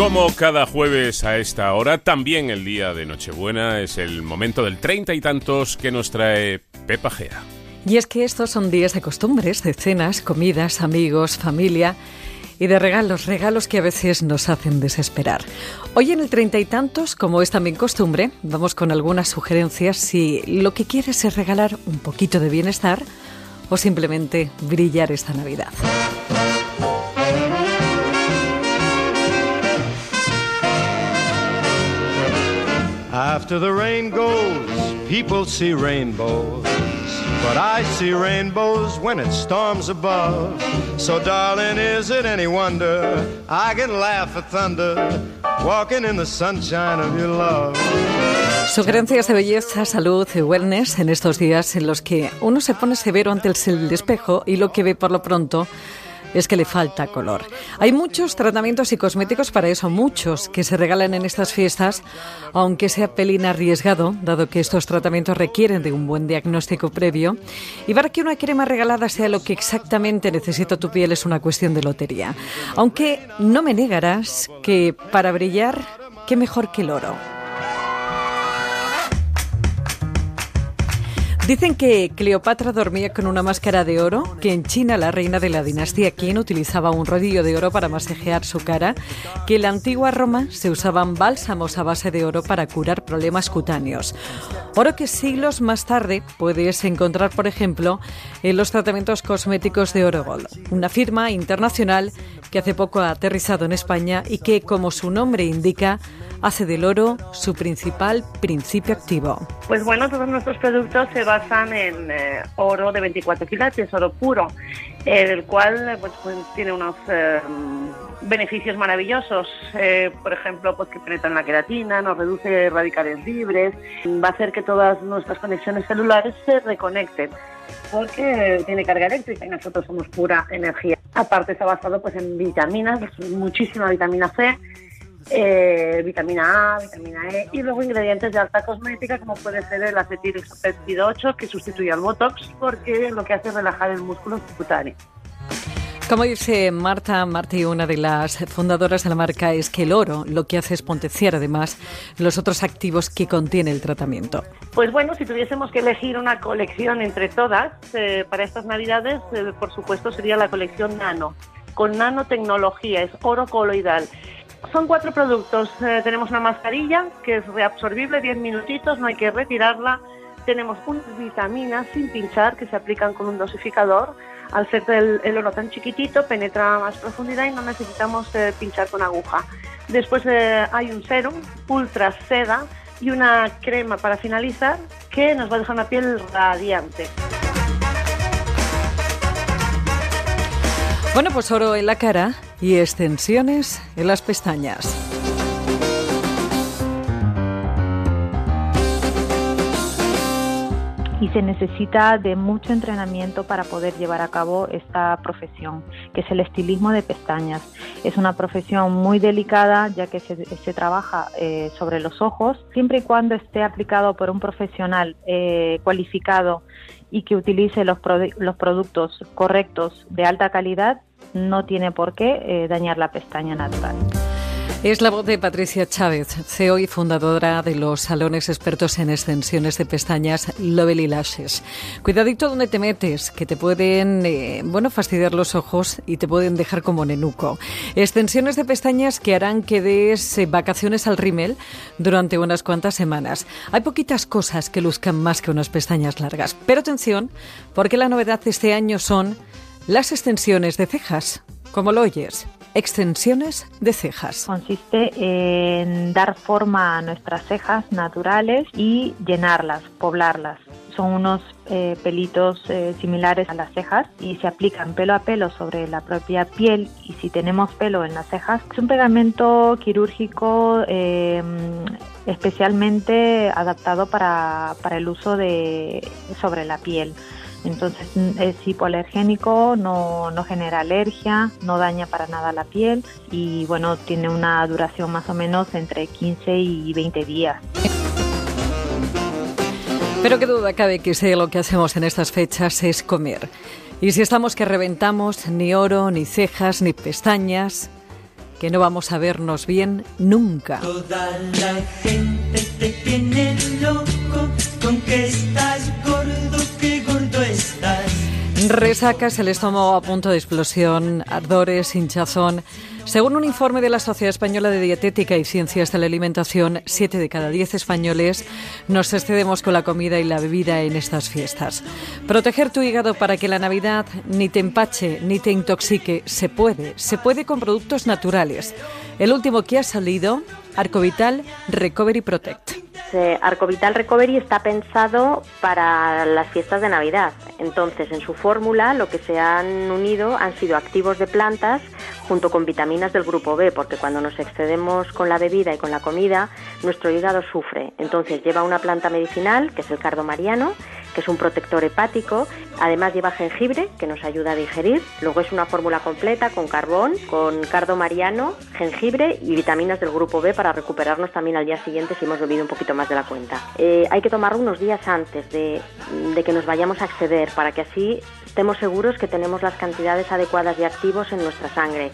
Como cada jueves a esta hora, también el día de Nochebuena es el momento del treinta y tantos que nos trae Pepa Gea. Y es que estos son días de costumbres, de cenas, comidas, amigos, familia y de regalos, regalos que a veces nos hacen desesperar. Hoy en el treinta y tantos, como es también costumbre, vamos con algunas sugerencias si lo que quieres es regalar un poquito de bienestar o simplemente brillar esta Navidad. After the rain goes, people see rainbows. But I see rainbows when it storms above. So, darling, is it any wonder I can laugh at thunder walking in the sunshine of your love? Sugerencias de belleza, salud y wellness en estos días en los que uno se pone severo ante el espejo y lo que ve por lo pronto es que le falta color. Hay muchos tratamientos y cosméticos para eso, muchos que se regalan en estas fiestas, aunque sea pelín arriesgado, dado que estos tratamientos requieren de un buen diagnóstico previo. Y para que una crema regalada sea lo que exactamente necesita tu piel es una cuestión de lotería. Aunque no me negarás que para brillar, qué mejor que el oro. Dicen que Cleopatra dormía con una máscara de oro, que en China la reina de la dinastía Qin utilizaba un rodillo de oro para masajear su cara, que en la antigua Roma se usaban bálsamos a base de oro para curar problemas cutáneos. Oro que siglos más tarde puedes encontrar, por ejemplo, en los tratamientos cosméticos de Orogol, una firma internacional que hace poco ha aterrizado en España y que, como su nombre indica, hace del oro su principal principio activo. Pues bueno, todos nuestros productos se basan en eh, oro de 24 quilates, oro puro, el cual pues, pues tiene unos eh, beneficios maravillosos. Eh, por ejemplo, pues que penetra en la queratina, nos reduce radicales libres, va a hacer que todas nuestras conexiones celulares se reconecten porque tiene carga eléctrica y nosotros somos pura energía. Aparte está basado pues en vitaminas, muchísima vitamina C, eh, vitamina A, vitamina E y luego ingredientes de alta cosmética como puede ser el acetilexapéptido 8 que sustituye al Botox porque lo que hace es relajar el músculo cutáneo. Como dice Marta Martí, una de las fundadoras de la marca, es que el oro lo que hace es potenciar además los otros activos que contiene el tratamiento. Pues bueno, si tuviésemos que elegir una colección entre todas eh, para estas navidades, eh, por supuesto sería la colección Nano, con nanotecnología, es oro coloidal. Son cuatro productos. Eh, tenemos una mascarilla que es reabsorbible, 10 minutitos, no hay que retirarla. Tenemos unas vitaminas sin pinchar que se aplican con un dosificador. Al ser el, oro tan chiquitito, penetra a más profundidad y no necesitamos eh, pinchar con aguja. Después eh, hay un serum, ultra seda y una crema para finalizar que nos va a dejar una piel radiante. Bueno, pues oro en la cara y extensiones en las pestañas. y se necesita de mucho entrenamiento para poder llevar a cabo esta profesión, que es el estilismo de pestañas. Es una profesión muy delicada ya que se, trabaja eh, sobre los ojos, siempre y cuando esté aplicado por un profesional eh, cualificado y que utilice los, los productos correctos de alta calidad, no tiene por qué eh, dañar la pestaña natural. Es la voz de Patricia Chávez, CEO y fundadora de los salones expertos en extensiones de pestañas Lovely Lashes. Cuidadito donde te metes, que te pueden, eh, bueno, fastidiar los ojos y te pueden dejar como nenuco. Extensiones de pestañas que harán que des eh, vacaciones al rímel durante unas cuantas semanas. Hay poquitas cosas que luzcan más que unas pestañas largas. Pero atención, porque la novedad de este año son las extensiones de cejas. como lo oyes? Extensiones de cejas. Consiste en dar forma a nuestras cejas naturales y llenarlas, poblarlas. Son unos eh, pelitos eh, similares a las cejas y se aplican pelo a pelo sobre la propia piel y si tenemos pelo en las cejas es un pegamento quirúrgico eh, especialmente adaptado para, para el uso de sobre la piel. Entonces es hipoalergénico, no, no genera alergia, no daña para nada la piel y bueno, tiene una duración más o menos entre 15 y 20 días. Pero qué duda cabe que sé lo que hacemos en estas fechas es comer. Y si estamos que reventamos, ni oro, ni cejas, ni pestañas, que no vamos a vernos bien nunca. Toda la gente te tiene loco con que estás Resacas el estómago a punto de explosión, ardores, hinchazón. Según un informe de la Sociedad Española de Dietética y Ciencias de la Alimentación, 7 de cada 10 españoles nos excedemos con la comida y la bebida en estas fiestas. Proteger tu hígado para que la Navidad ni te empache ni te intoxique se puede. Se puede con productos naturales. El último que ha salido, Arcovital Recovery Protect. Arcovital Recovery está pensado para las fiestas de Navidad. Entonces, en su fórmula lo que se han unido han sido activos de plantas junto con vitaminas del grupo B, porque cuando nos excedemos con la bebida y con la comida, nuestro hígado sufre. Entonces lleva una planta medicinal, que es el cardo mariano, que es un protector hepático, además lleva jengibre, que nos ayuda a digerir, luego es una fórmula completa con carbón, con cardo mariano, jengibre y vitaminas del grupo B para recuperarnos también al día siguiente si hemos bebido un poquito más de la cuenta. Eh, hay que tomarlo unos días antes de, de que nos vayamos a exceder, para que así estemos seguros que tenemos las cantidades adecuadas de activos en nuestra sangre.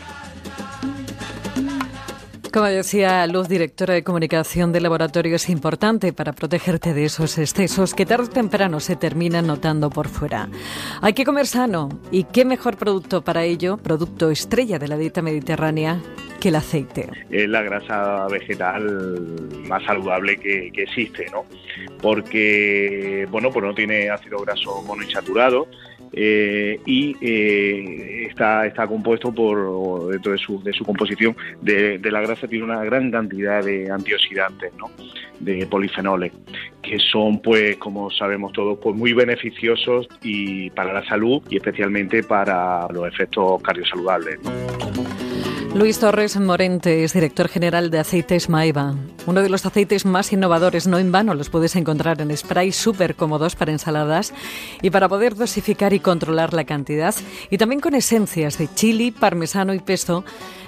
Como decía Luz, directora de comunicación del laboratorio, es importante para protegerte de esos excesos que tarde o temprano se terminan notando por fuera. Hay que comer sano y qué mejor producto para ello, producto estrella de la dieta mediterránea, que el aceite. Es la grasa vegetal más saludable que, existe, ¿no? Porque, bueno, pues no tiene ácido graso monoinsaturado, eh, y eh, está, está compuesto por, dentro de su, de su composición, de, la grasa tiene una gran cantidad de antioxidantes, ¿no? de polifenoles, que son, pues, como sabemos todos, pues muy beneficiosos y para la salud y especialmente para los efectos cardiosaludables. Luis Torres Morente es director general de Aceites Maiva, uno de los aceites más innovadores, no en vano, los puedes encontrar en spray súper cómodos para ensaladas y para poder dosificar y controlar la cantidad, y también con esencias de chili, parmesano y pesto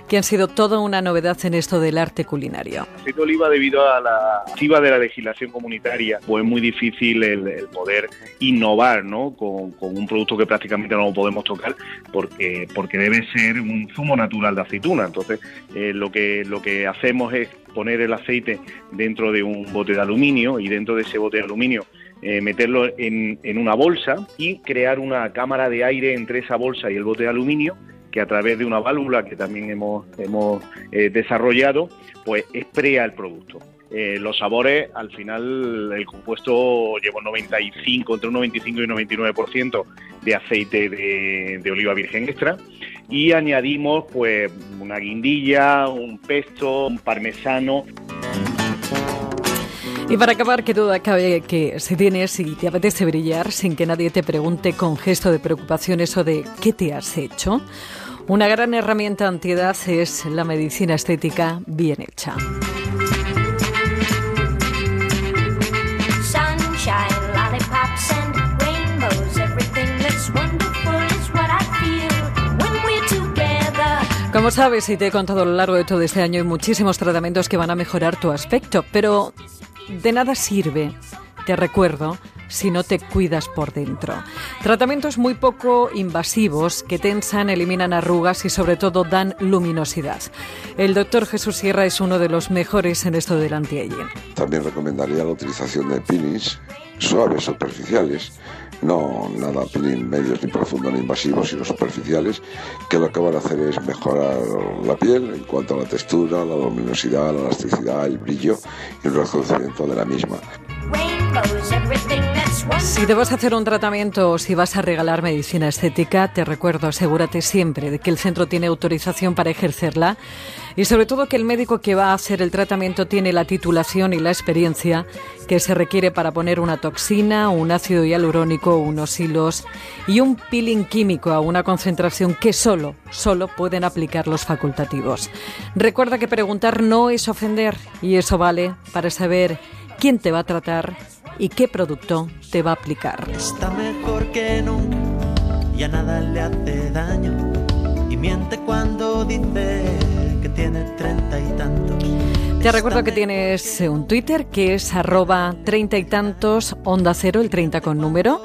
que han sido toda una novedad en esto del arte culinario. Aceite de oliva, debido a la activa de la legislación comunitaria, pues es muy difícil el, poder innovar ¿no? Con, un producto que prácticamente no podemos tocar porque, porque debe ser un zumo natural de aceituna. Entonces, eh, lo, que, lo que hacemos es poner el aceite dentro de un bote de aluminio y dentro de ese bote de aluminio eh, meterlo en, en, una bolsa y crear una cámara de aire entre esa bolsa y el bote de aluminio que a través de una válvula que también hemos, hemos eh, desarrollado, pues esprea el producto. Eh, los sabores, al final el compuesto lleva un 95, entre un 95 y un 99% de aceite de, de, oliva virgen extra y añadimos pues una guindilla, un pesto, un parmesano. Y para acabar, que duda cabe que si tienes y te apetece brillar sin que nadie te pregunte con gesto de preocupación eso de ¿qué te has hecho? Una gran herramienta antiedad es la medicina estética bien hecha. Como sabes y te he contado a lo largo de todo este año, hay muchísimos tratamientos que van a mejorar tu aspecto, pero de nada sirve, te recuerdo, si no te cuidas por dentro. Tratamientos muy poco invasivos que tensan, eliminan arrugas y sobre todo dan luminosidad. El doctor Jesús Sierra es uno de los mejores en esto del anti-aging. También recomendaría la utilización de peelings suaves, superficiales, no nada medios ni profundos ni invasivos, sino superficiales, que lo que van a hacer es mejorar la piel en cuanto a la textura, la luminosidad, la elasticidad, el brillo y el reconocimiento de la misma. Si a hacer un tratamiento o si vas a regalar medicina estética, te recuerdo, asegúrate siempre de que el centro tiene autorización para ejercerla y sobre todo que el médico que va a hacer el tratamiento tiene la titulación y la experiencia que se requiere para poner una toxina, un ácido hialurónico, unos hilos y un peeling químico a una concentración que solo, solo pueden aplicar los facultativos. Recuerda que preguntar no es ofender y eso vale para saber quién te va a tratar y qué producto te va a aplicar. Está mejor que nunca, ya nada le hace daño y miente cuando dice que tiene treinta y tantos. Te recuerdo que tienes un Twitter que es arroba treinta y tantos onda cero, el 30 con número.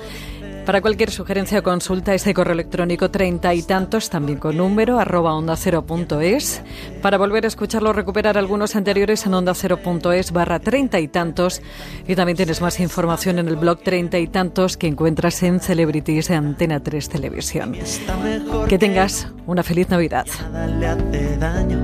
Para cualquier sugerencia o consulta, ese correo electrónico treinta y tantos, también con número, arroba onda cero punto es. Para volver a escucharlo o recuperar algunos anteriores en onda cero punto es barra treinta y tantos. Y también tienes más información en el blog treinta y tantos que encuentras en Celebrities de Antena 3 Televisión. Que tengas una feliz Navidad.